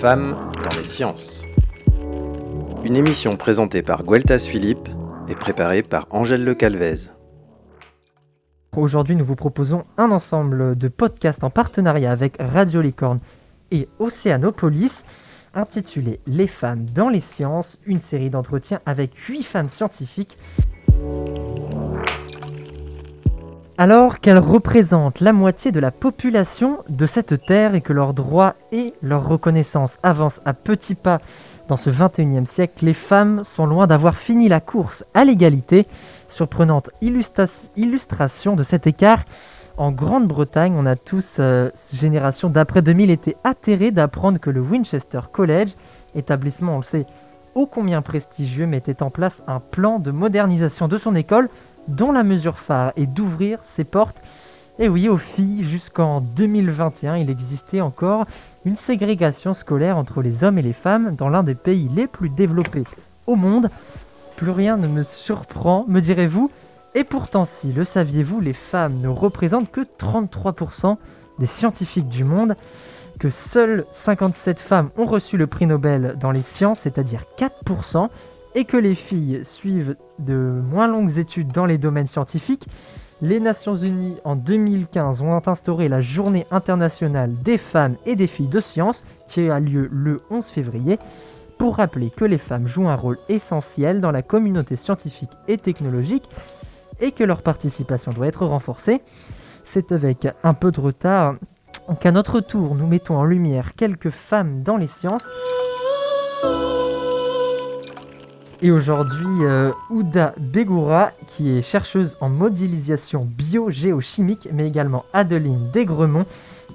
femmes dans les sciences. Une émission présentée par Gueltas Philippe et préparée par Angèle Le Calvez. Aujourd'hui, nous vous proposons un ensemble de podcasts en partenariat avec Radio Licorne et Océanopolis, intitulé Les femmes dans les sciences, une série d'entretiens avec huit femmes scientifiques. Alors qu'elles représentent la moitié de la population de cette terre et que leurs droits et leur reconnaissance avancent à petits pas dans ce 21e siècle, les femmes sont loin d'avoir fini la course à l'égalité. Surprenante illustration de cet écart. En Grande-Bretagne, on a tous, euh, génération d'après 2000, été atterrés d'apprendre que le Winchester College, établissement, on le sait, ô combien prestigieux, mettait en place un plan de modernisation de son école dont la mesure phare est d'ouvrir ses portes. Et oui, aux filles, jusqu'en 2021, il existait encore une ségrégation scolaire entre les hommes et les femmes dans l'un des pays les plus développés au monde. Plus rien ne me surprend, me direz-vous. Et pourtant, si, le saviez-vous, les femmes ne représentent que 33% des scientifiques du monde, que seules 57 femmes ont reçu le prix Nobel dans les sciences, c'est-à-dire 4%, et que les filles suivent de moins longues études dans les domaines scientifiques, les Nations Unies en 2015 ont instauré la Journée internationale des femmes et des filles de sciences qui a lieu le 11 février pour rappeler que les femmes jouent un rôle essentiel dans la communauté scientifique et technologique et que leur participation doit être renforcée. C'est avec un peu de retard qu'à notre tour nous mettons en lumière quelques femmes dans les sciences. Et aujourd'hui, euh, Ouda Begoura, qui est chercheuse en modélisation biogéochimique, mais également Adeline Desgremont,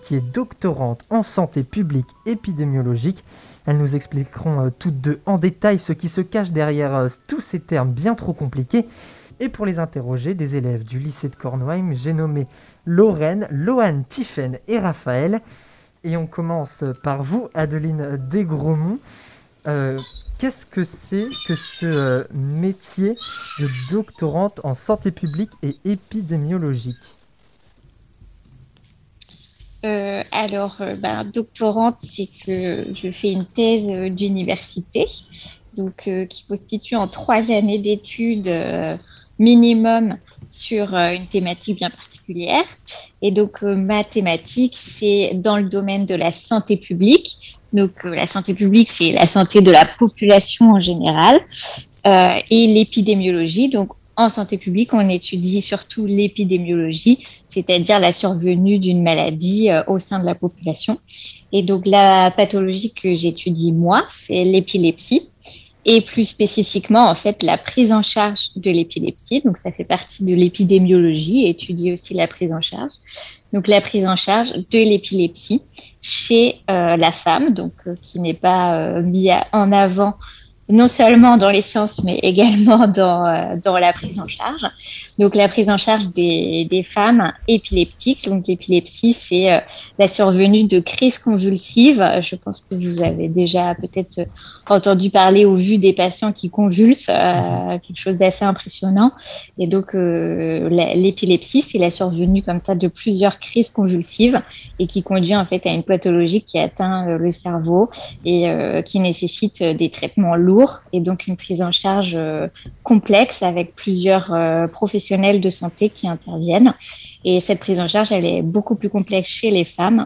qui est doctorante en santé publique épidémiologique. Elles nous expliqueront euh, toutes deux en détail ce qui se cache derrière euh, tous ces termes bien trop compliqués. Et pour les interroger, des élèves du lycée de Cornouailles, j'ai nommé Lorraine, Lohan, Tiffen et Raphaël. Et on commence par vous, Adeline Desgremont. Qu'est-ce que c'est que ce euh, métier de doctorante en santé publique et épidémiologique? Euh, alors, euh, ben, doctorante, c'est que je fais une thèse d'université, donc qui constitue en trois années d'études minimum sur une thématique bien particulière. Et donc, ma thématique, c'est dans le domaine de la santé publique, donc, euh, la santé publique, c'est la santé de la population en général euh, et l'épidémiologie. Donc, en santé publique, on étudie surtout l'épidémiologie, c'est-à-dire la survenue d'une maladie euh, au sein de la population. Et donc, la pathologie que j'étudie moi, c'est l'épilepsie et plus spécifiquement, en fait, la prise en charge de l'épilepsie. Donc, ça fait partie de l'épidémiologie, étudier aussi la prise en charge donc la prise en charge de l'épilepsie chez euh, la femme, donc euh, qui n'est pas euh, mis en avant non seulement dans les sciences, mais également dans, euh, dans la prise en charge. Donc, la prise en charge des, des femmes épileptiques. Donc, l'épilepsie, c'est euh, la survenue de crises convulsives. Je pense que vous avez déjà peut-être entendu parler ou vu des patients qui convulsent, euh, quelque chose d'assez impressionnant. Et donc, l'épilepsie, c'est la survenue comme ça de plusieurs crises convulsives et qui conduit en fait à une pathologie qui atteint le cerveau et qui nécessite des traitements lourds et donc une prise en charge euh, complexe avec plusieurs euh, professionnels de santé qui interviennent. Et cette prise en charge, elle est beaucoup plus complexe chez les femmes.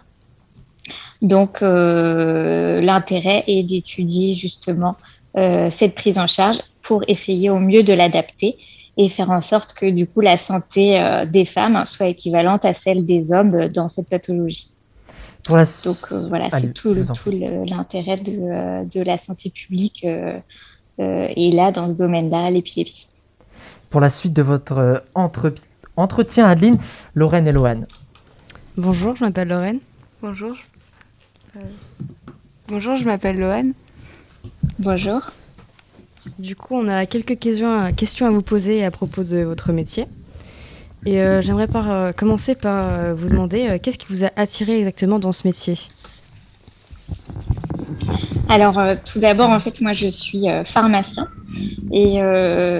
Donc euh, l'intérêt est d'étudier justement cette prise en charge pour essayer au mieux de l'adapter et faire en sorte que du coup la santé des femmes soit équivalente à celle des hommes dans cette pathologie. Donc euh, voilà, c'est tout, l'intérêt de, de, la santé publique euh, euh, et là, dans ce domaine-là, l'épilepsie. Pour la suite de votre entre, entretien, Adeline, Lorraine et Loane. Bonjour, je m'appelle Lorraine. Bonjour. Bonjour, je m'appelle Loane. Bonjour. Du coup, on a quelques questions questions à vous poser à propos de votre métier. Et euh, j'aimerais par, euh, commencer par euh, vous demander qu'est-ce qui vous a attiré exactement dans ce métier? Alors, tout d'abord, en fait, moi, je suis pharmacien. Et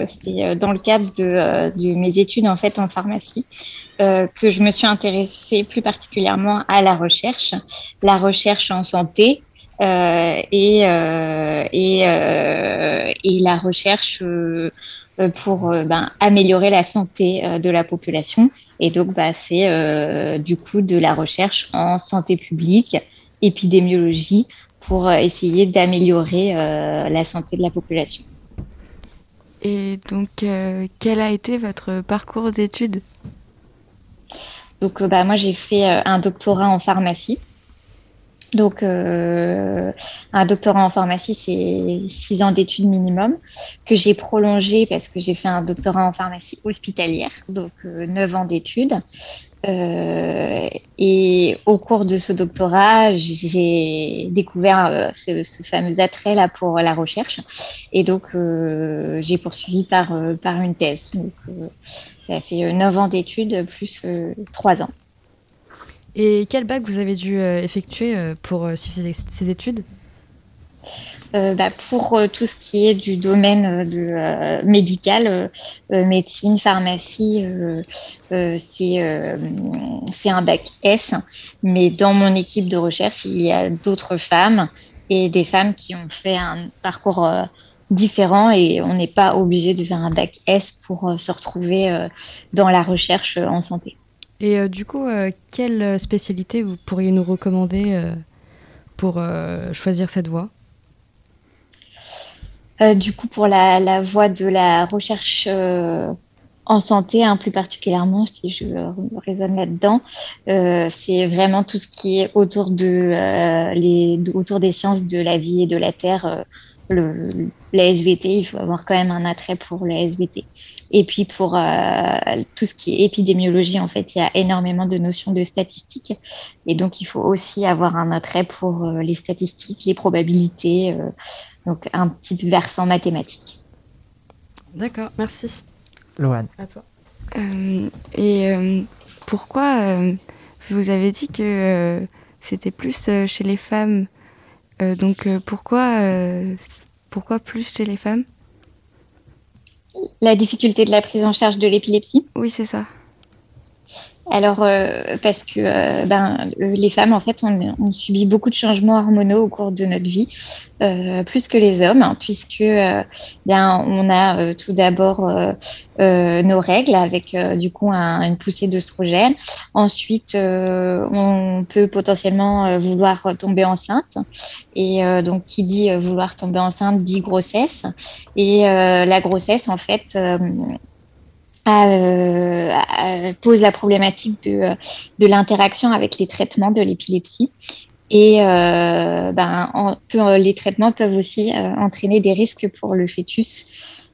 c'est dans le cadre de, mes études en fait en pharmacie que je me suis intéressée plus particulièrement à la recherche, la recherche en santé, et, et, et, la recherche pour ben, améliorer la santé de la population. Et donc, bah, c'est du coup de la recherche en santé publique, épidémiologie, pour essayer d'améliorer la santé de la population. Et donc, quel a été votre parcours d'études? Donc, euh, bah, moi, j'ai fait euh, un doctorat en pharmacie. Donc, euh, un doctorat en pharmacie, c'est six ans d'études minimum que j'ai prolongé parce que j'ai fait un doctorat en pharmacie hospitalière, donc neuf ans d'études. et au cours de ce doctorat, j'ai découvert ce, fameux attrait là pour la recherche, et donc j'ai poursuivi par par une thèse. Donc, ça fait 9 ans d'études plus 3 ans. Et quel bac vous avez dû euh, effectuer euh, pour euh, suivre ces, études? Bah, pour tout ce qui est du domaine médical, médecine, pharmacie, c'est un bac S. Mais dans mon équipe de recherche, il y a d'autres femmes et des femmes qui ont fait un parcours différent et on n'est pas obligé de faire un bac S pour se retrouver dans la recherche en santé. Et euh, du coup, euh, quelle spécialité vous pourriez nous recommander euh, pour choisir cette voie? Du coup, pour la, voie de la recherche en santé, hein, plus particulièrement, si je raisonne là-dedans, c'est vraiment tout ce qui est autour, de, les, autour des sciences de la vie et de la Terre, le, la SVT, il faut avoir quand même un attrait pour la SVT. Et puis pour euh, tout ce qui est épidémiologie, en fait, il y a énormément de notions de statistiques. Et donc, il faut aussi avoir un attrait pour euh, les statistiques, les probabilités, euh, donc un petit versant mathématique. D'accord, merci. Loane. À toi. et pourquoi vous avez dit que c'était plus chez les femmes donc pourquoi pourquoi plus chez les femmes? La difficulté de la prise en charge de l'épilepsie? Oui, c'est ça. Alors, euh, parce que euh, ben, euh, les femmes, en fait, on, subit beaucoup de changements hormonaux au cours de notre vie, plus que les hommes, hein, puisque bien, on a tout d'abord nos règles avec du coup une poussée d'œstrogène. Ensuite, on peut potentiellement vouloir tomber enceinte. Et donc, qui dit vouloir tomber enceinte dit grossesse. Et la grossesse, en fait, euh, pose la problématique de, de l'interaction avec les traitements de l'épilepsie. Et euh, ben, les traitements peuvent aussi euh, entraîner des risques pour le fœtus.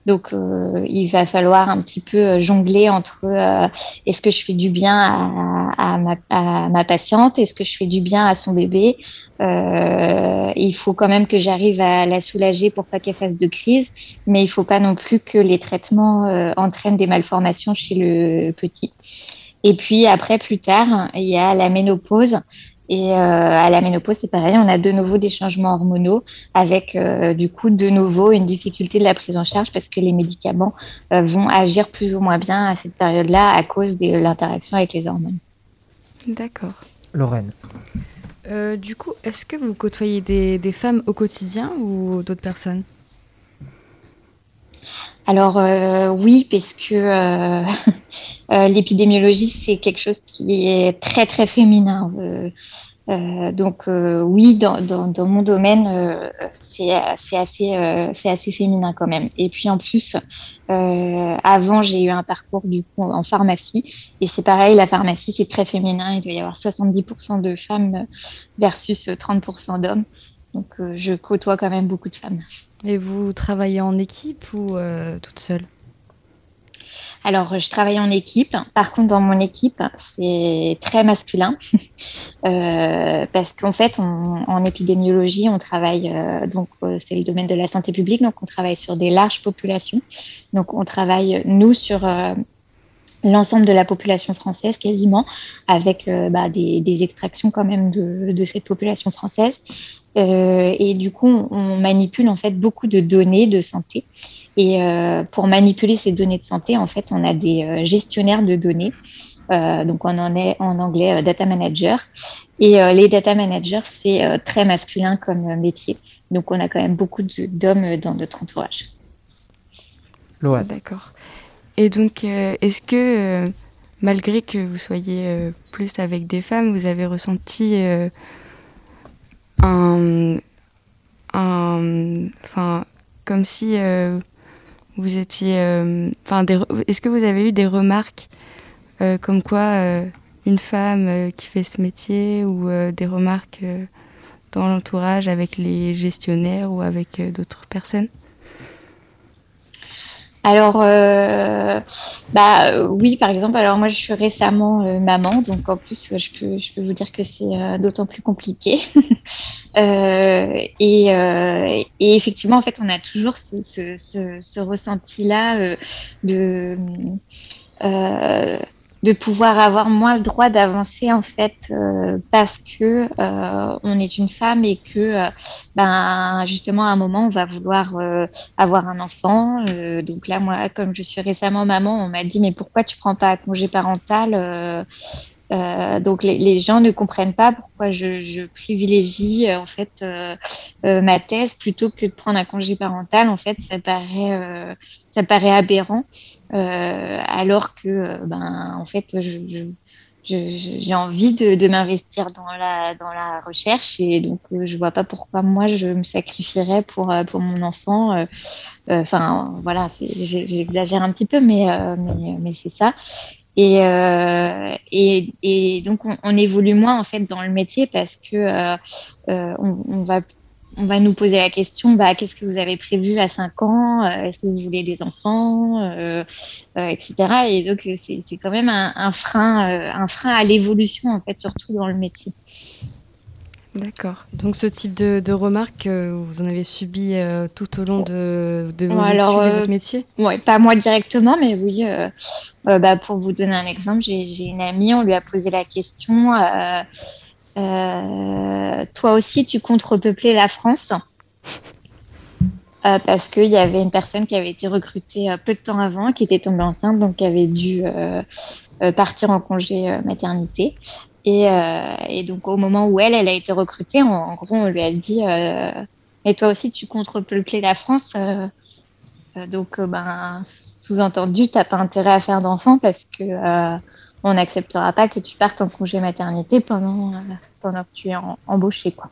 Donc, il va falloir un petit peu jongler entre est-ce que je fais du bien à, à, ma, à ma, patiente, est-ce que je fais du bien à son bébé, euh, il faut quand même que j'arrive à la soulager pour pas qu'elle fasse de crise, mais il faut pas non plus que les traitements euh, entraînent des malformations chez le petit. Et puis après, plus tard, il y a la ménopause. Et euh, à la ménopause, c'est pareil, on a de nouveau des changements hormonaux avec du coup de nouveau une difficulté de la prise en charge parce que les médicaments vont agir plus ou moins bien à cette période-là à cause de l'interaction avec les hormones. D'accord. Lorraine. Euh, du coup, est-ce que vous côtoyez des, femmes au quotidien ou d'autres personnes? Alors euh, oui, parce que euh, l'épidémiologie, c'est quelque chose qui est très très féminin. Euh, donc euh, oui, dans, mon domaine, euh, c'est assez, c'est assez féminin quand même. Et puis en plus, avant, j'ai eu un parcours du coup en pharmacie, et c'est pareil, la pharmacie c'est très féminin. Il doit y avoir 70% de femmes versus 30% d'hommes. Donc je côtoie quand même beaucoup de femmes. Et vous travaillez en équipe ou toute seule? Alors, je travaille en équipe. Par contre, dans mon équipe, c'est très masculin euh, parce qu'en fait, en épidémiologie, on travaille euh, donc euh, c'est le domaine de la santé publique, donc on travaille sur des larges populations. Donc, on travaille nous sur l'ensemble de la population française quasiment, avec bah, des, extractions quand même de cette population française. Et du coup, on manipule en fait beaucoup de données de santé. Et euh, pour manipuler ces données de santé, en fait, on a des euh, gestionnaires de données donc on en est en anglais data manager. Et les data managers, c'est très masculin comme métier. Donc on a quand même beaucoup d'hommes dans notre entourage. D'accord. Et donc, est-ce que malgré que vous soyez plus avec des femmes, vous avez ressenti comme si euh, vous étiez, euh, enfin, est-ce que vous avez eu des remarques euh, comme quoi une femme qui fait ce métier ou des remarques dans l'entourage avec les gestionnaires ou avec d'autres personnes? Alors, euh, bah oui, par exemple. Alors moi, je suis récemment euh, maman, donc en plus, je peux, je peux vous dire que c'est euh, d'autant plus compliqué. et, et, effectivement, en fait, on a toujours ce, ce, ce, ce ressenti-là de de pouvoir avoir moins le droit d'avancer en fait euh, parce que euh, on est une femme et que euh, ben justement à un moment on va vouloir avoir un enfant. Donc là moi comme je suis récemment maman on m'a dit mais pourquoi tu prends pas un congé parental donc les, gens ne comprennent pas pourquoi je, privilégie en fait ma thèse plutôt que de prendre un congé parental en fait ça paraît ça paraît aberrant euh, alors que, euh, ben, en fait, j'ai envie de, m'investir dans la, dans la recherche et donc euh, je vois pas pourquoi moi je me sacrifierais pour, pour mon enfant. Enfin, voilà, j'exagère un petit peu, mais, mais c'est ça. Et, et, et, donc on, évolue moins en fait dans le métier parce que on, on, va on va nous poser la question bah, qu'est-ce que vous avez prévu à 5 ans? Euh, Est-ce que vous voulez des enfants? Euh, euh, Etc. Et donc, c'est quand même un, frein, un frein à l'évolution, en fait, surtout dans le métier. D'accord. Donc, ce type de, remarques, vous en avez subi tout au long de, de vos études et votre métier? Oui, pas moi directement, mais oui. Bah, pour vous donner un exemple, j'ai une amie, on lui a posé la question euh, toi aussi, tu comptes repeupler la France? Euh, parce qu'il y avait une personne qui avait été recrutée euh, peu de temps avant, qui était tombée enceinte, donc qui avait dû partir en congé maternité. Et, donc au moment où elle, elle a été recrutée, en, gros, on lui a dit "Et toi aussi, tu comptes repeupler la France Donc, ben, sous-entendu, tu n'as pas intérêt à faire d'enfants parce que on n'acceptera pas que tu partes en congé maternité pendant, euh, pendant que tu es embauché. Quoi.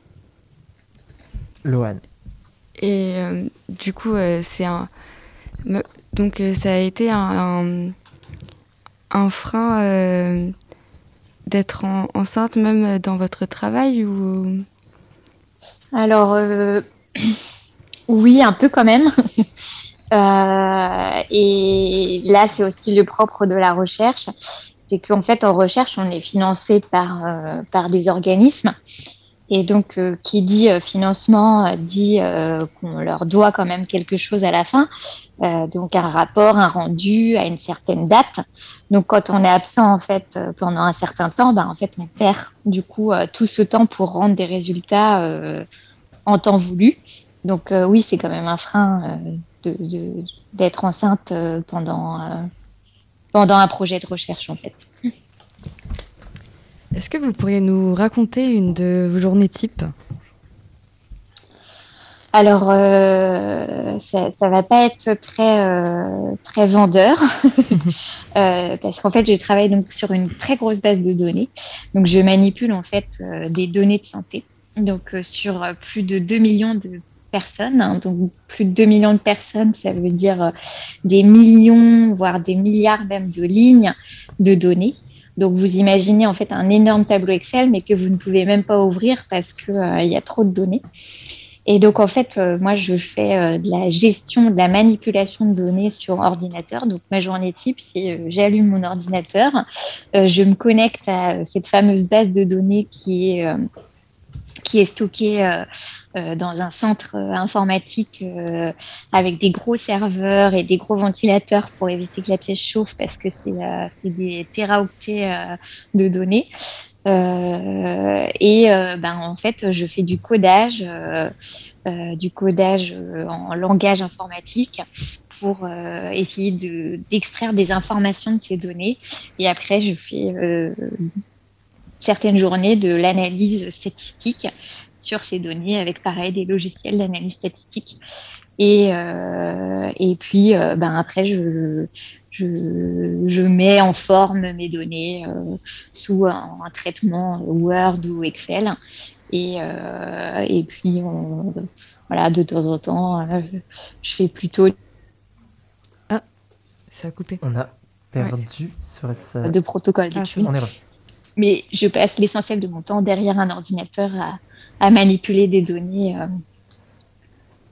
Loane. Et euh, du coup, euh, c'est un. Donc, ça a été un, un, frein d'être enceinte, même dans votre travail ou... Alors, oui, un peu quand même. et là, c'est aussi le propre de la recherche c'est qu'en fait, en recherche, on est financé par, euh, par des organismes. Et donc, euh, qui dit euh, financement dit qu'on leur doit quand même quelque chose à la fin. donc, un rapport, un rendu à une certaine date. Donc, quand on est absent, en fait, pendant un certain temps, ben, en fait, on perd du coup tout ce temps pour rendre des résultats en temps voulu. Donc, oui, c'est quand même un frein d'être de, enceinte pendant pendant un projet de recherche en fait. Est-ce que vous pourriez nous raconter une de vos journées type? Alors, euh, ça, ça va pas être très euh, très vendeur euh, parce qu'en fait, je travaille donc sur une très grosse base de données. Donc, je manipule en fait des données de santé. Donc, sur plus de 2 millions de personnes. Hein. donc plus de 2 millions de personnes, ça veut dire des millions, voire des milliards même de lignes de données. Donc vous imaginez en fait un énorme tableau Excel, mais que vous ne pouvez même pas ouvrir parce qu'il euh, y a trop de données. Et donc en fait, euh, moi je fais de la gestion, de la manipulation de données sur ordinateur. Donc ma journée type, c'est j'allume mon ordinateur, je me connecte à cette fameuse base de données qui est qui est stockée euh, dans un centre euh, informatique euh, avec des gros serveurs et des gros ventilateurs pour éviter que la pièce chauffe parce que c'est des téraoctets de données. et ben, en fait, je fais du codage. du codage en langage informatique pour essayer d'extraire des informations de ces données. Et après, je fais certaines journées de l'analyse statistique sur ces données avec pareil des logiciels d'analyse statistique. Et, et puis, ben après, je, je, mets en forme mes données euh, sous un, traitement Word ou Excel. Et, euh, et puis, voilà, de temps en temps, euh, je fais plutôt. Ah, ça a coupé. On a perdu sur ça. De protocole. Ah, Mais je passe l'essentiel de mon temps derrière un ordinateur à, à manipuler des données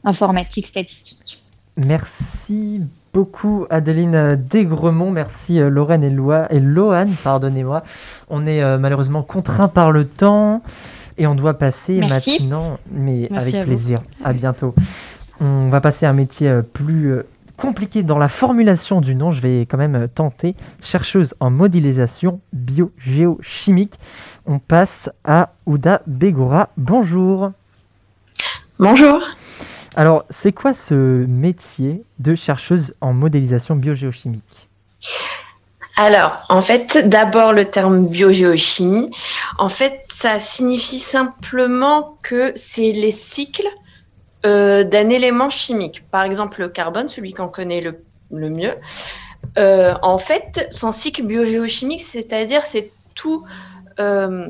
informatiques statistiques. Merci beaucoup Adeline Desgremont, merci euh, Lorraine et, Loa, et Loane, pardonnez-moi. On est euh, malheureusement contraint par le temps et on doit passer maintenant, mais avec plaisir. À bientôt. On va passer à un métier euh, plus compliqué dans la formulation du nom. Je vais quand même tenter. Chercheuse en modélisation bio-géochimique. On passe à Ouda Begora. Bonjour. Bonjour. Alors, c'est quoi ce métier de chercheuse en modélisation biogéochimique? Alors, en fait, d'abord le terme biogéochimie. En fait, ça signifie simplement que c'est les cycles euh, d'un élément chimique. Par exemple, le carbone, celui qu'on connaît le, mieux. Euh, en fait, son cycle biogéochimique, c'est-à-dire c'est tout, euh,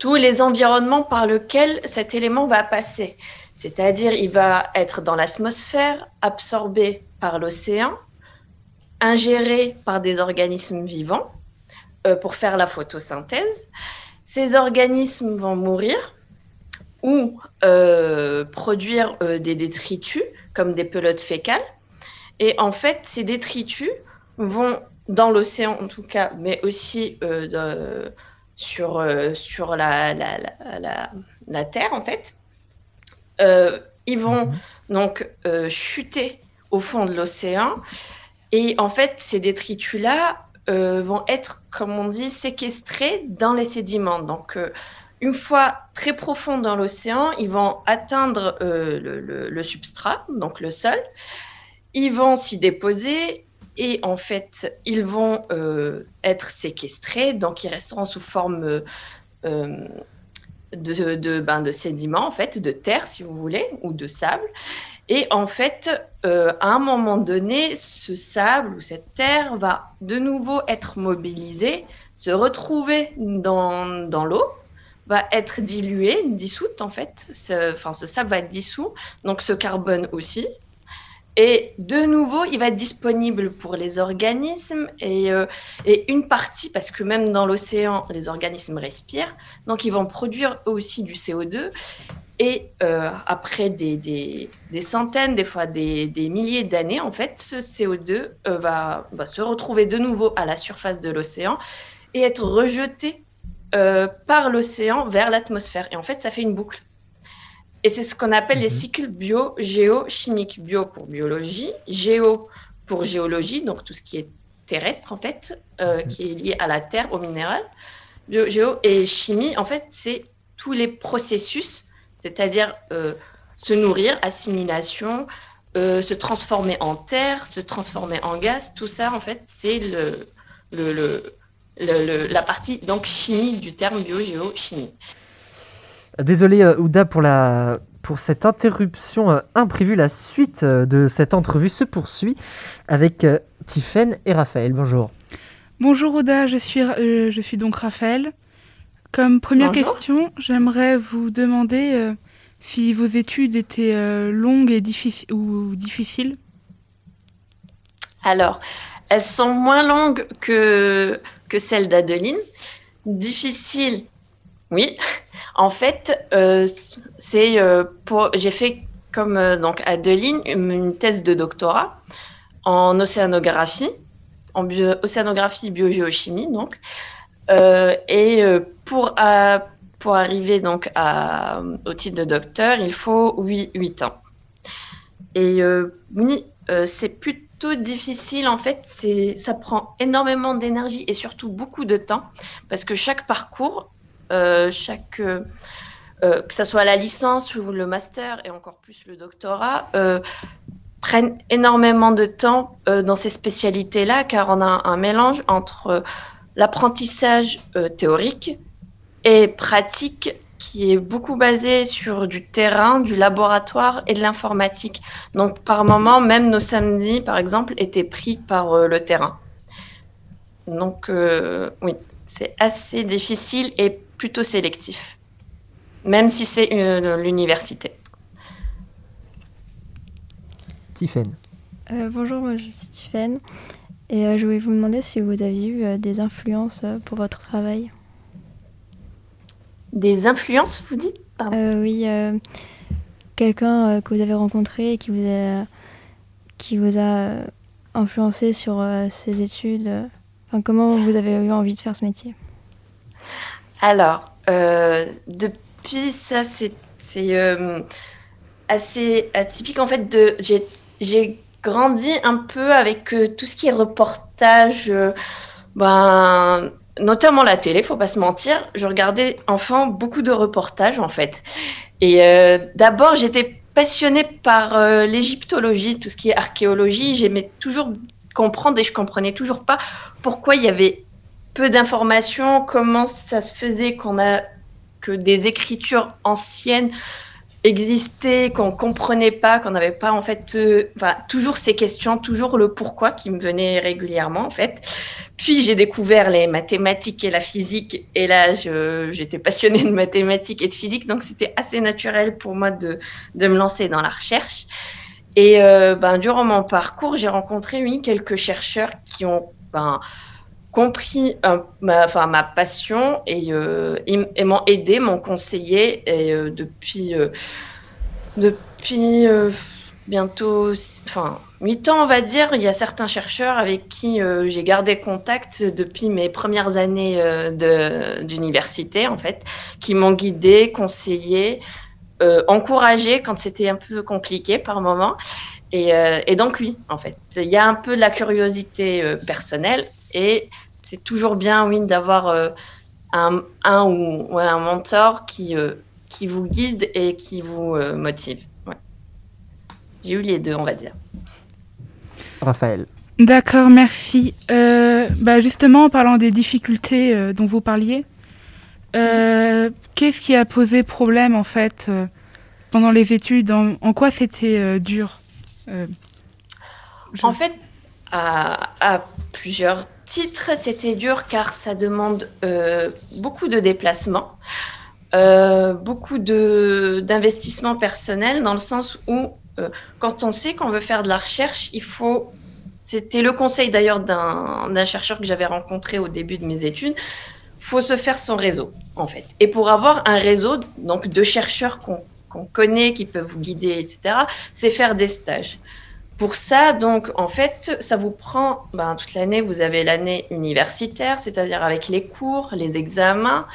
tous les environnements par lesquels cet élément va passer. C'est-à-dire, il va être dans l'atmosphère, absorbé par l'océan, ingéré par des organismes vivants pour faire la photosynthèse. Ces organismes vont mourir ou euh, produire euh, des détritus comme des pelotes fécales. Et en fait, ces détritus vont dans l'océan en tout cas, mais aussi sur, sur la, la, Terre en fait, euh, ils vont mhm. donc euh, chuter au fond de l'océan. Et en fait, ces détritus-là euh, vont être, comme on dit, séquestrés dans les sédiments. Donc, une fois très profond dans l'océan, ils vont atteindre le, substrat, donc le sol. Ils vont s'y déposer et en fait, ils vont être séquestrés, donc ils resteront sous forme de, de, ben, de sédiments, en fait, de terre, si vous voulez, ou de sable. Et en fait, euh, à un moment donné, ce sable ou cette terre va de nouveau être mobilisé, se retrouver dans l'eau, va être dilué, dissoute en fait. Ce, enfin, ce sable va être dissous, donc ce carbone aussi. Et de nouveau, il va être disponible pour les organismes et, euh, une partie, parce que même dans l'océan, les organismes respirent, donc ils vont produire eux aussi du CO2. Et euh, après des, centaines, des fois des, milliers d'années, en fait, ce CO2 euh, va, se retrouver de nouveau à la surface de l'océan et être rejeté par l'océan vers l'atmosphère. Et en fait, ça fait une boucle. Et c'est ce qu'on appelle les mhm. cycles bio-géochimiques. Bio pour biologie, géo pour géologie, donc tout ce qui est terrestre en fait, euh, mhm. qui est lié à la terre, au minéral. Bio, géo et chimie, en fait, c'est tous les processus, c'est-à-dire euh, se nourrir, assimilation, euh, se transformer en terre, se transformer en gaz, tout ça, en fait, c'est le, le, le, la partie donc chimie du terme bio-géo-chimie. Désolé euh, Ouda pour, la, pour cette interruption euh, imprévue. La suite euh, de cette entrevue se poursuit avec Tiffaine et Raphaël. Bonjour. Bonjour Ouda, je suis, je suis donc Raphaël. Comme première question, j'aimerais vous demander si vos études étaient longues et ou difficiles. Alors, elles sont moins longues que, que celles d'Adeline. Difficiles, oui, en fait, euh, c'est euh, pour j'ai fait comme euh, donc Adeline une thèse de doctorat en océanographie, en océanographie biogéochimie donc, et pour pour arriver donc à, au titre de docteur, il faut 8, 8 ans. Et oui, c'est plutôt difficile en fait, c'est ça prend énormément d'énergie et surtout beaucoup de temps parce que chaque parcours euh, chaque, euh, euh, que ce soit la licence ou le master et encore plus le doctorat, prennent énormément de temps dans ces spécialités-là, car on a un mélange entre l'apprentissage théorique et pratique qui est beaucoup basé sur du terrain, du laboratoire et de l'informatique. Donc par moment, même nos samedis, par exemple, étaient pris par euh, le terrain. Donc euh, oui, c'est assez difficile et plutôt sélectif, même si c'est l'université. Tiffaine. Euh, bonjour, moi je suis Tiffaine et je voulais vous demander si vous aviez eu des influences pour votre travail. Des influences, vous dites euh, Oui, euh, quelqu'un euh, que vous avez rencontré et qui vous a, qui vous a influencé sur ses études. Enfin, comment vous avez eu envie de faire ce métier? Alors, depuis ça, c'est assez atypique. En fait, de, j'ai grandi un peu avec tout ce qui est reportage. ben, notamment la télé, faut pas se mentir. Je regardais enfant beaucoup de reportages en fait. Et euh, d'abord, j'étais passionnée par euh, l'égyptologie, tout ce qui est archéologie. J'aimais toujours comprendre et je comprenais toujours pas pourquoi il y avait peu d'informations, comment ça se faisait qu'on a que des écritures anciennes existaient, qu'on comprenait pas, qu'on n'avait pas en fait, euh, toujours ces questions, toujours le pourquoi qui me venait régulièrement en fait. Puis j'ai découvert les mathématiques et la physique, et là j'étais passionnée de mathématiques et de physique, donc c'était assez naturel pour moi de, de, me lancer dans la recherche. Et euh, ben, durant mon parcours, j'ai rencontré oui, quelques chercheurs qui ont ben, compris ma, enfin, ma passion et, euh, m'ont aidé, m'ont conseillé. Et euh, depuis, euh, depuis bientôt enfin, 8 ans, on va dire, il y a certains chercheurs avec qui j'ai gardé contact depuis mes premières années d'université, en fait, qui m'ont guidé, conseillé, encouragé quand c'était un peu compliqué par moment. Et, et, donc oui, en fait, il y a un peu de la curiosité personnelle et c'est toujours bien, oui, d'avoir euh, un, un, ou un mentor qui, euh, qui vous guide et qui vous euh, motive. J'ai eu les deux, on va dire. Raphaël. D'accord, merci. bah justement, en parlant des difficultés dont vous parliez, qu'est-ce qui a posé problème en fait pendant les études? En, quoi c'était dur? En fait, à, à plusieurs titre, c'était dur car ça demande euh, beaucoup de déplacements, euh, beaucoup d'investissement personnel dans le sens où euh, quand on sait qu'on veut faire de la recherche, il faut, c'était le conseil d'ailleurs d'un chercheur que j'avais rencontré au début de mes études, faut se faire son réseau en fait. Et pour avoir un réseau donc de chercheurs qu'on connaît, qui peuvent vous guider, etc., c'est faire des stages. Pour ça, donc, en fait, ça vous prend ben, toute l'année. Vous avez l'année universitaire, c'est-à-dire avec les cours, les examens.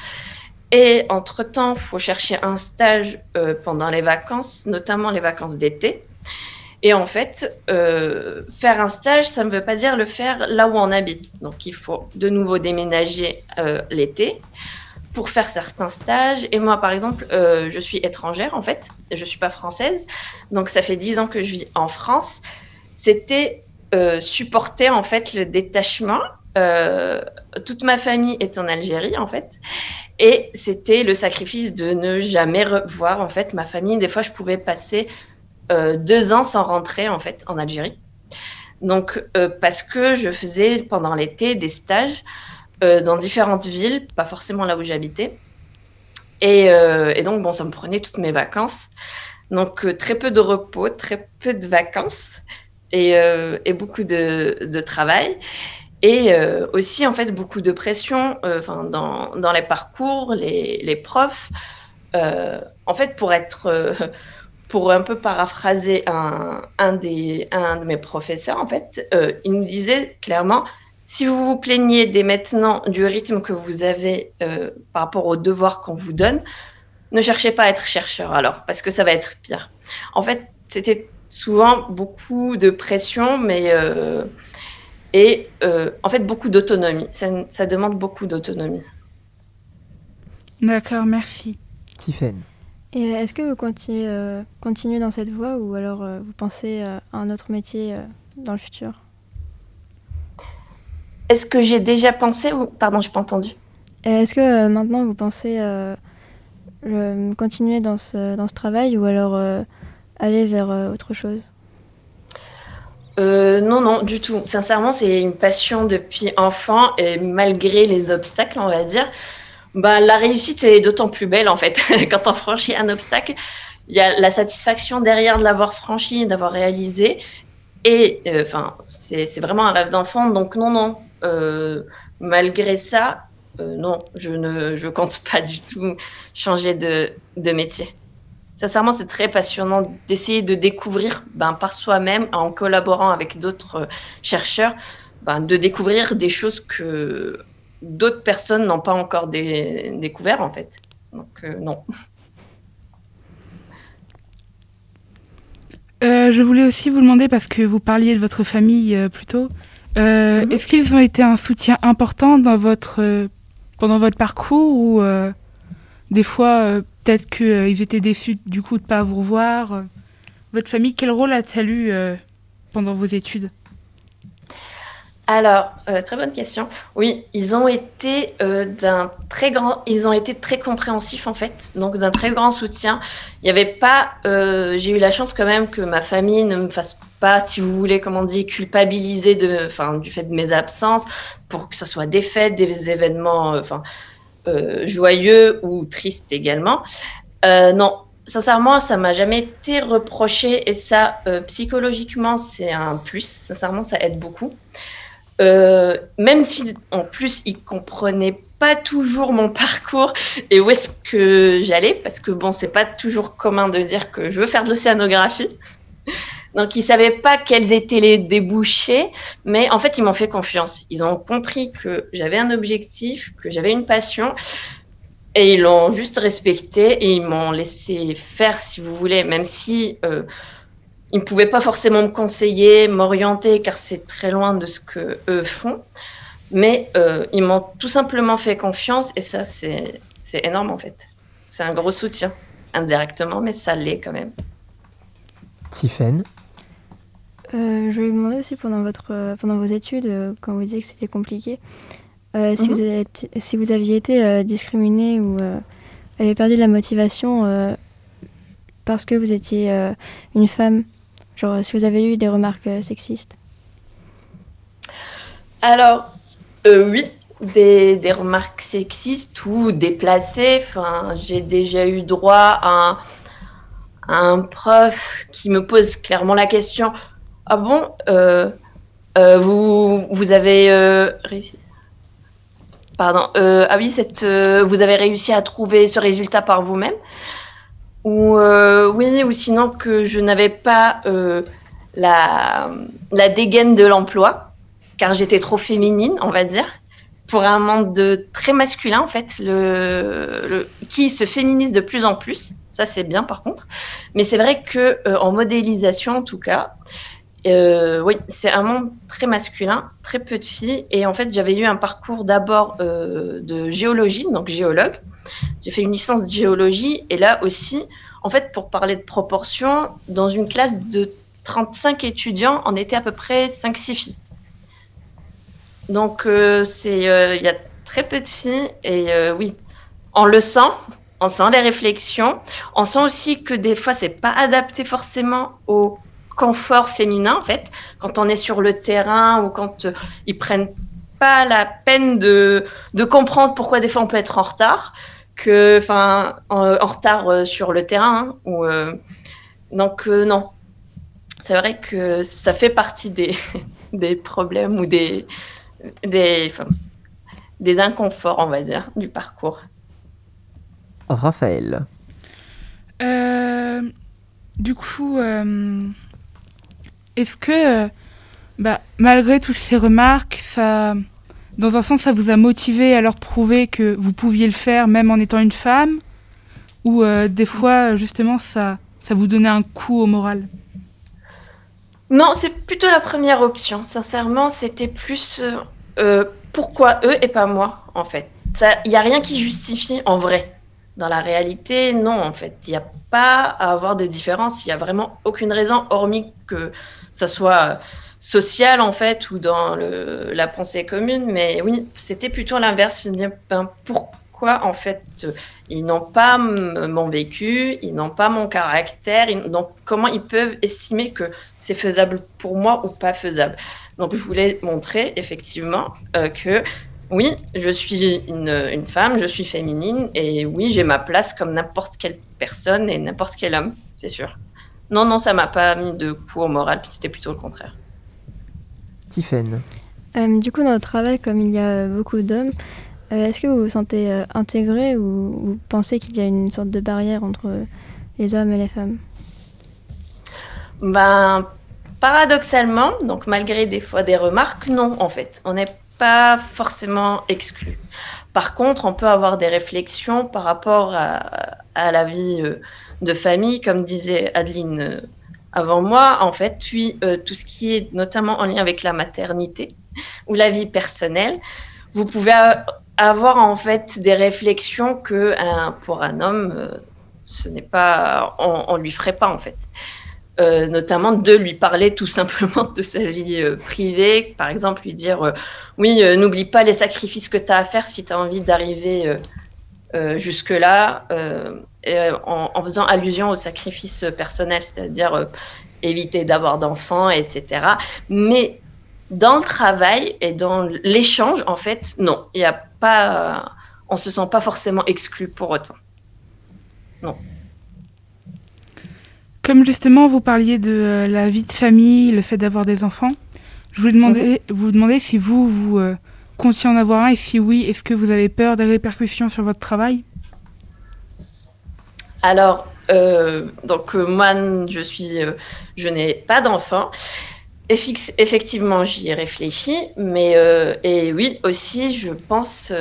Et entre-temps, il faut chercher un stage euh, pendant les vacances, notamment les vacances d'été. Et en fait, euh, faire un stage, ça ne veut pas dire le faire là où on habite. Donc, il faut de nouveau déménager euh, l'été pour faire certains stages. Et moi, par exemple, euh, je suis étrangère en fait, je suis pas française, donc ça fait dix ans que je vis en France. C'était euh, supporter en fait le détachement. Euh, toute ma famille est en Algérie en fait, et c'était le sacrifice de ne jamais revoir en fait ma famille. Des fois, je pouvais passer deux ans sans rentrer en fait en Algérie. Donc parce que je faisais pendant l'été des stages euh, dans différentes villes, pas forcément là où j'habitais. Et, euh, et, donc, bon, ça me prenait toutes mes vacances. Donc, euh, très peu de repos, très peu de vacances et, beaucoup de, travail. Et aussi, en fait, beaucoup de pression dans, dans, les parcours, les, profs. en fait, pour être pour un peu paraphraser un, des, un de mes professeurs, en fait, il nous disait clairement si vous vous plaignez dès maintenant du rythme que vous avez euh, par rapport aux devoirs qu'on vous donne, ne cherchez pas à être chercheur alors, parce que ça va être pire. En fait, c'était souvent beaucoup de pression, mais euh, et euh, en fait beaucoup d'autonomie. Ça, ça, demande beaucoup d'autonomie. D'accord, merci. Tiffaine. Et est-ce que vous continuez, continuez, dans cette voie ou alors vous pensez à un autre métier dans le futur? Est-ce que j'ai déjà pensé ou pardon, je n'ai pas entendu. Est-ce que maintenant vous pensez continuer dans ce, dans ce travail ou alors aller vers autre chose? Euh, non, non, du tout. Sincèrement, c'est une passion depuis enfant et malgré les obstacles, on va dire, bah, la réussite est d'autant plus belle en fait. Quand on franchit un obstacle, il y a la satisfaction derrière de l'avoir franchi, d'avoir réalisé. Et euh, enfin, c'est vraiment un rêve d'enfant. Donc non, non. Euh, malgré ça, non, je ne je compte pas du tout changer de, de métier sincèrement, c'est très passionnant d'essayer de découvrir ben, par soi-même, en collaborant avec d'autres euh, chercheurs, ben, de découvrir des choses que d'autres personnes n'ont pas encore découvert en fait. Donc euh, non. Euh, je voulais aussi vous demander, parce que vous parliez de votre famille plus tôt, mhm. est-ce qu'ils ont été un soutien important dans votre, pendant votre parcours ou des fois Peut-être qu'ils euh, étaient déçus du coup de ne pas vous revoir. Votre famille, quel rôle a-t-elle eu euh, pendant vos études? Alors, euh, très bonne question. Oui, ils ont été d'un très grand, ils ont été très compréhensifs en fait, donc d'un très grand soutien. Il n'y avait pas, j'ai eu la chance quand même que ma famille ne me fasse pas, si vous voulez, comment on dit, culpabiliser de, enfin, du fait de mes absences, pour que ce soit des fêtes, des événements, enfin, euh, joyeux ou triste également. Euh, non, sincèrement, ça m'a jamais été reproché et ça, euh, psychologiquement, c'est un plus. Sincèrement, ça aide beaucoup. Même si en plus ils comprenaient pas toujours mon parcours et où est-ce que j'allais, parce que bon, c'est pas toujours commun de dire que je veux faire de l'océanographie. Donc, ils savaient pas quels étaient les débouchés, mais en fait, ils m'ont fait confiance. Ils ont compris que j'avais un objectif, que j'avais une passion, et ils l'ont juste respecté et ils m'ont laissé faire, si vous voulez, même si euh, ils ne pouvaient pas forcément me conseiller, m'orienter, car c'est très loin de ce que eux font. Mais euh, ils m'ont tout simplement fait confiance, et ça, c'est énorme en fait. C'est un gros soutien, indirectement, mais ça l'est quand même. Tiffen euh, je voulais vous demander aussi pendant, votre, euh, pendant vos études, euh, quand vous disiez que c'était compliqué, si, vous mhm. avez si vous aviez été discriminé ou avez perdu la motivation parce que vous étiez une femme, genre si vous avez eu des remarques sexistes? Alors, oui, des, des, remarques sexistes ou déplacées. Enfin, j'ai déjà eu droit à un prof qui me pose clairement la question ah bon euh, euh, vous, vous avez euh, réussi? Pardon. ah oui, cette, vous avez réussi à trouver ce résultat par vous-même Ou oui, ou sinon que je n'avais pas la, la dégaine de l'emploi, car j'étais trop féminine, on va dire, pour un monde de très masculin en fait, le, qui se féminise de plus en plus. Ça c'est bien par contre, mais c'est vrai que en modélisation en tout cas, euh, oui, c'est un monde très masculin, très peu de filles. Et en fait, j'avais eu un parcours d'abord euh, de géologie, donc géologue. J'ai fait une licence de géologie. Et là aussi, en fait, pour parler de proportion, dans une classe de 35 étudiants, on était à peu près 5-6 filles. Donc, euh, c'est, il y a très peu de filles. Et oui, on le sent. On sent les réflexions. On sent aussi que des fois, c'est pas adapté forcément aux confort féminin, en fait, quand on est sur le terrain ou quand euh, ils prennent pas la peine de, de, comprendre pourquoi des fois on peut être en retard, que, enfin, en, retard euh, sur le terrain. Hein, ou, euh, donc, non. C'est vrai que ça fait partie des, des problèmes ou des, des, des inconforts, on va dire, du parcours. Raphaël. du coup, est-ce que, euh, bah, malgré toutes ces remarques, ça, dans un sens, ça vous a motivé à leur prouver que vous pouviez le faire même en étant une femme? Ou euh, des fois, justement, ça, ça vous donnait un coup au moral? Non, c'est plutôt la première option. Sincèrement, c'était plus euh, pourquoi eux et pas moi, en fait. Il n'y a rien qui justifie en vrai. Dans la réalité, non, en fait. Il n'y a pas à avoir de différence. Il n'y a vraiment aucune raison, hormis que ça soit social, en fait, ou dans la pensée commune. Mais oui, c'était plutôt l'inverse. Je me ben, pourquoi, en fait, ils n'ont pas mon vécu, ils n'ont pas mon caractère, donc comment ils peuvent estimer que c'est faisable pour moi ou pas faisable? Donc, je voulais montrer, effectivement, euh, que oui, je suis une, femme, je suis féminine, et oui, j'ai ma place comme n'importe quelle personne et n'importe quel homme, c'est sûr. Non, non, ça m'a pas mis de coup au moral, puis c'était plutôt le contraire. Tiffaine. Euh, du coup, dans votre travail, comme il y a beaucoup d'hommes, euh, est-ce que vous vous sentez euh, intégré ou vous pensez qu'il y a une sorte de barrière entre les hommes et les femmes? Ben, paradoxalement, donc malgré des fois des remarques, non, en fait. On n'est pas forcément exclu. Par contre, on peut avoir des réflexions par rapport à, la vie euh, de famille, comme disait Adeline euh, avant moi, en fait, puis euh, tout ce qui est notamment en lien avec la maternité ou la vie personnelle, vous pouvez avoir en fait des réflexions que pour un homme, ce n'est pas, on, on lui ferait pas en fait. Euh, notamment de lui parler tout simplement de sa vie euh, privée, par exemple lui dire euh, oui, n'oublie pas les sacrifices que tu as à faire si tu as envie d'arriver jusque-là, en, en, faisant allusion aux sacrifices personnels, c'est-à-dire éviter d'avoir d'enfants, etc. Mais dans le travail et dans l'échange, en fait, non, il y a pas, on se sent pas forcément exclu pour autant. Non. Comme justement vous parliez de euh, la vie de famille, le fait d'avoir des enfants, je voulais demander, mhm. vous demander si vous, vous euh, comptiez en avoir un et si oui, est-ce que vous avez peur des répercussions sur votre travail? Alors, euh, donc moi, je suis, je n'ai pas d'enfant. Effectivement, j'y ai réfléchi, mais et oui aussi, je pense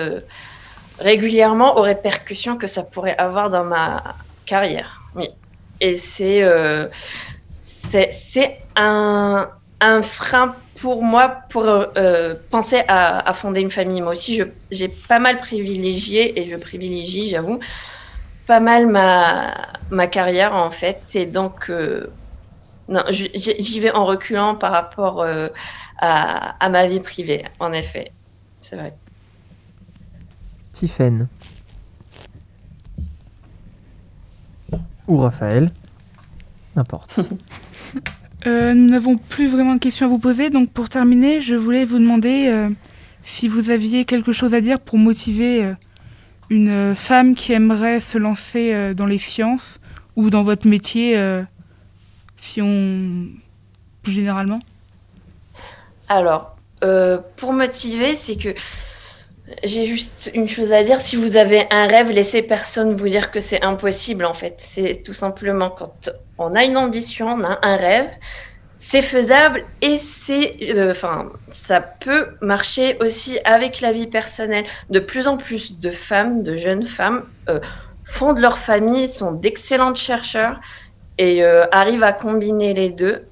régulièrement aux répercussions que ça pourrait avoir dans ma carrière. Oui. Et c'est euh, c'est un, un, frein pour moi pour euh, penser à, fonder une famille. Moi aussi, j'ai pas mal privilégié, et je privilégie, j'avoue, pas mal ma, ma carrière en fait. Et donc, euh, j'y vais en reculant par rapport à, à, ma vie privée, en effet. C'est vrai. Tiffaine. Ou Raphaël. N'importe. Euh, nous n'avons plus vraiment de questions à vous poser, donc pour terminer, je voulais vous demander euh, si vous aviez quelque chose à dire pour motiver euh, une femme qui aimerait se lancer dans les sciences ou dans votre métier, si on plus généralement? Alors, pour motiver, c'est que j'ai juste une chose à dire. Si vous avez un rêve, laissez personne vous dire que c'est impossible, en fait. C'est tout simplement quand on a une ambition, on a un rêve, c'est faisable et c'est, euh, enfin, ça peut marcher aussi avec la vie personnelle. De plus en plus de femmes, de jeunes femmes, euh, fondent leur famille, sont d'excellentes chercheurs et euh, arrivent à combiner les deux.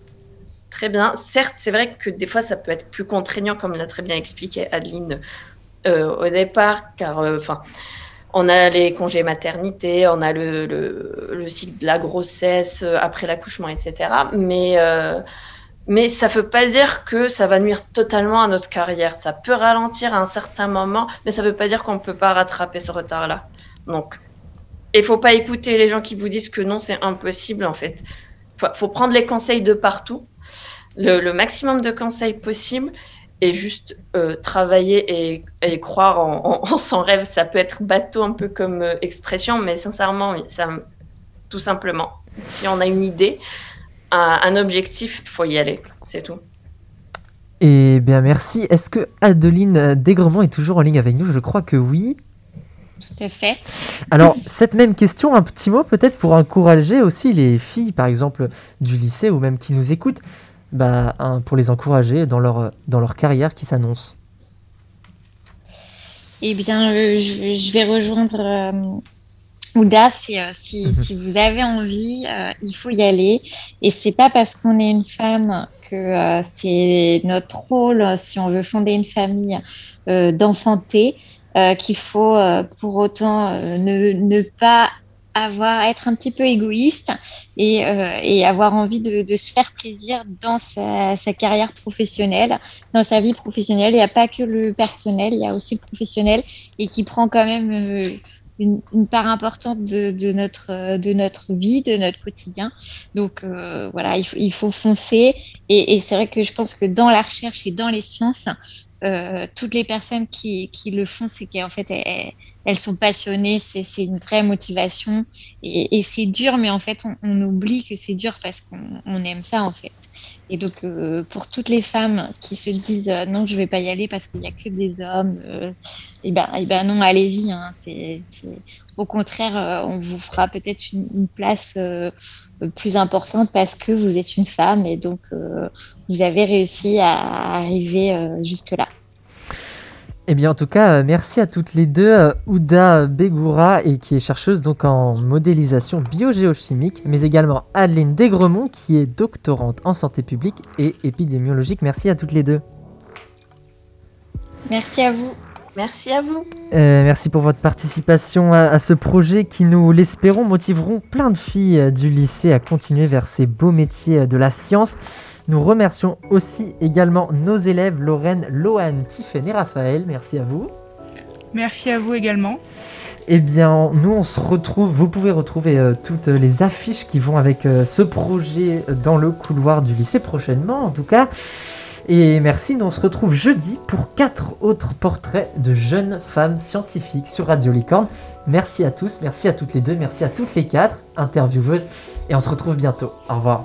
Très bien. Certes, c'est vrai que des fois, ça peut être plus contraignant, comme l'a très bien expliqué Adeline au départ, car euh, enfin. on a les congés maternité, on a le, le, cycle de la grossesse euh, après l'accouchement, etc. Mais, mais ça ne veut pas dire que ça va nuire totalement à notre carrière. Ça peut ralentir à un certain moment, mais ça ne veut pas dire qu'on ne peut pas rattraper ce retard-là. Donc, il faut pas écouter les gens qui vous disent que non, c'est impossible en fait. Faut, faut prendre les conseils de partout, le, le maximum de conseils possible, et juste euh, travailler et, croire en, son rêve, ça peut être bateau un peu comme euh, expression, mais sincèrement, ça, tout simplement, si on a une idée, un, objectif, il faut y aller, c'est tout. Eh bien, merci. Est-ce que Adeline Dégrement est toujours en ligne avec nous? Je crois que oui. Tout à fait. Alors, cette même question, un petit mot peut-être pour encourager aussi les filles, par exemple, du lycée ou même qui nous écoutent bah, pour les encourager dans leur, dans leur carrière qui s'annonce Eh bien, euh, je, vais rejoindre euh, Ouda. Euh, si, mhm. si, vous avez envie, il faut y aller. Et c'est pas parce qu'on est une femme que c'est notre rôle, si on veut fonder une famille, d'enfanter. qu'il faut pour autant ne, ne, pas avoir être un petit peu égoïste et, et avoir envie de, de, se faire plaisir dans sa, sa, carrière professionnelle, dans sa vie professionnelle. Il n'y a pas que le personnel, il y a aussi le professionnel et qui prend quand même une, part importante de, notre, de notre vie, de notre quotidien. Donc euh, voilà, il faut, foncer. Et, c'est vrai que je pense que dans la recherche et dans les sciences, euh, toutes les personnes qui, le font, c'est qu'en fait, elles, sont passionnées, c'est une vraie motivation. Et, c'est dur, mais en fait, on oublie que c'est dur parce qu'on aime ça, en fait. Et donc, euh, pour toutes les femmes qui se disent euh, non, je vais pas y aller parce qu'il n'y a que des hommes, euh, eh ben, eh ben non, allez-y. Hein, Au contraire, on vous fera peut-être une, place plus importante parce que vous êtes une femme et donc vous avez réussi à arriver jusque-là. Eh bien, en tout cas, euh, merci à toutes les deux. Euh, Ouda Begoura, et qui est chercheuse donc en modélisation biogéochimique, mais également Adeline Degremont, qui est doctorante en santé publique et épidémiologique. Merci à toutes les deux. Merci à vous. Merci à vous. Euh, merci pour votre participation à, ce projet qui, nous l'espérons, motiveront plein de filles du lycée à continuer vers ces beaux métiers de la science. Nous remercions aussi également nos élèves Lorraine, Lohan, Tiffen et Raphaël. Merci à vous. Merci à vous également. Eh bien, nous, on se retrouve. Vous pouvez retrouver euh, toutes les affiches qui vont avec euh, ce projet dans le couloir du lycée prochainement, en tout cas. Et merci, nous on se retrouve jeudi pour quatre autres portraits de jeunes femmes scientifiques sur Radio Licorne. Merci à tous, merci à toutes les deux, merci à toutes les quatre intervieweuses. Et on se retrouve bientôt. Au revoir.